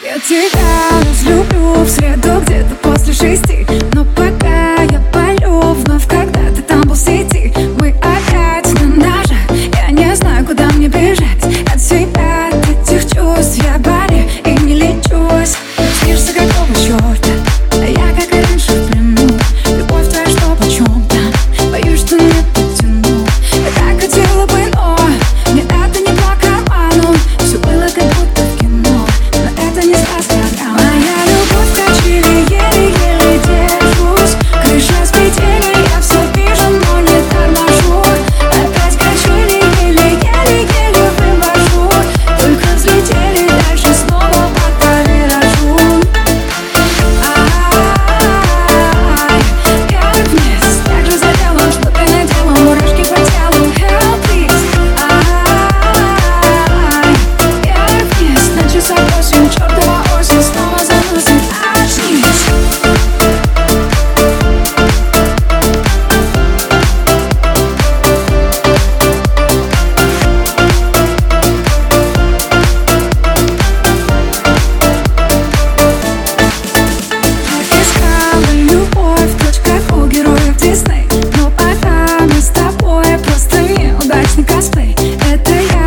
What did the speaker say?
Я тебя разлюблю в среду где-то после шести Но пока display. Это я.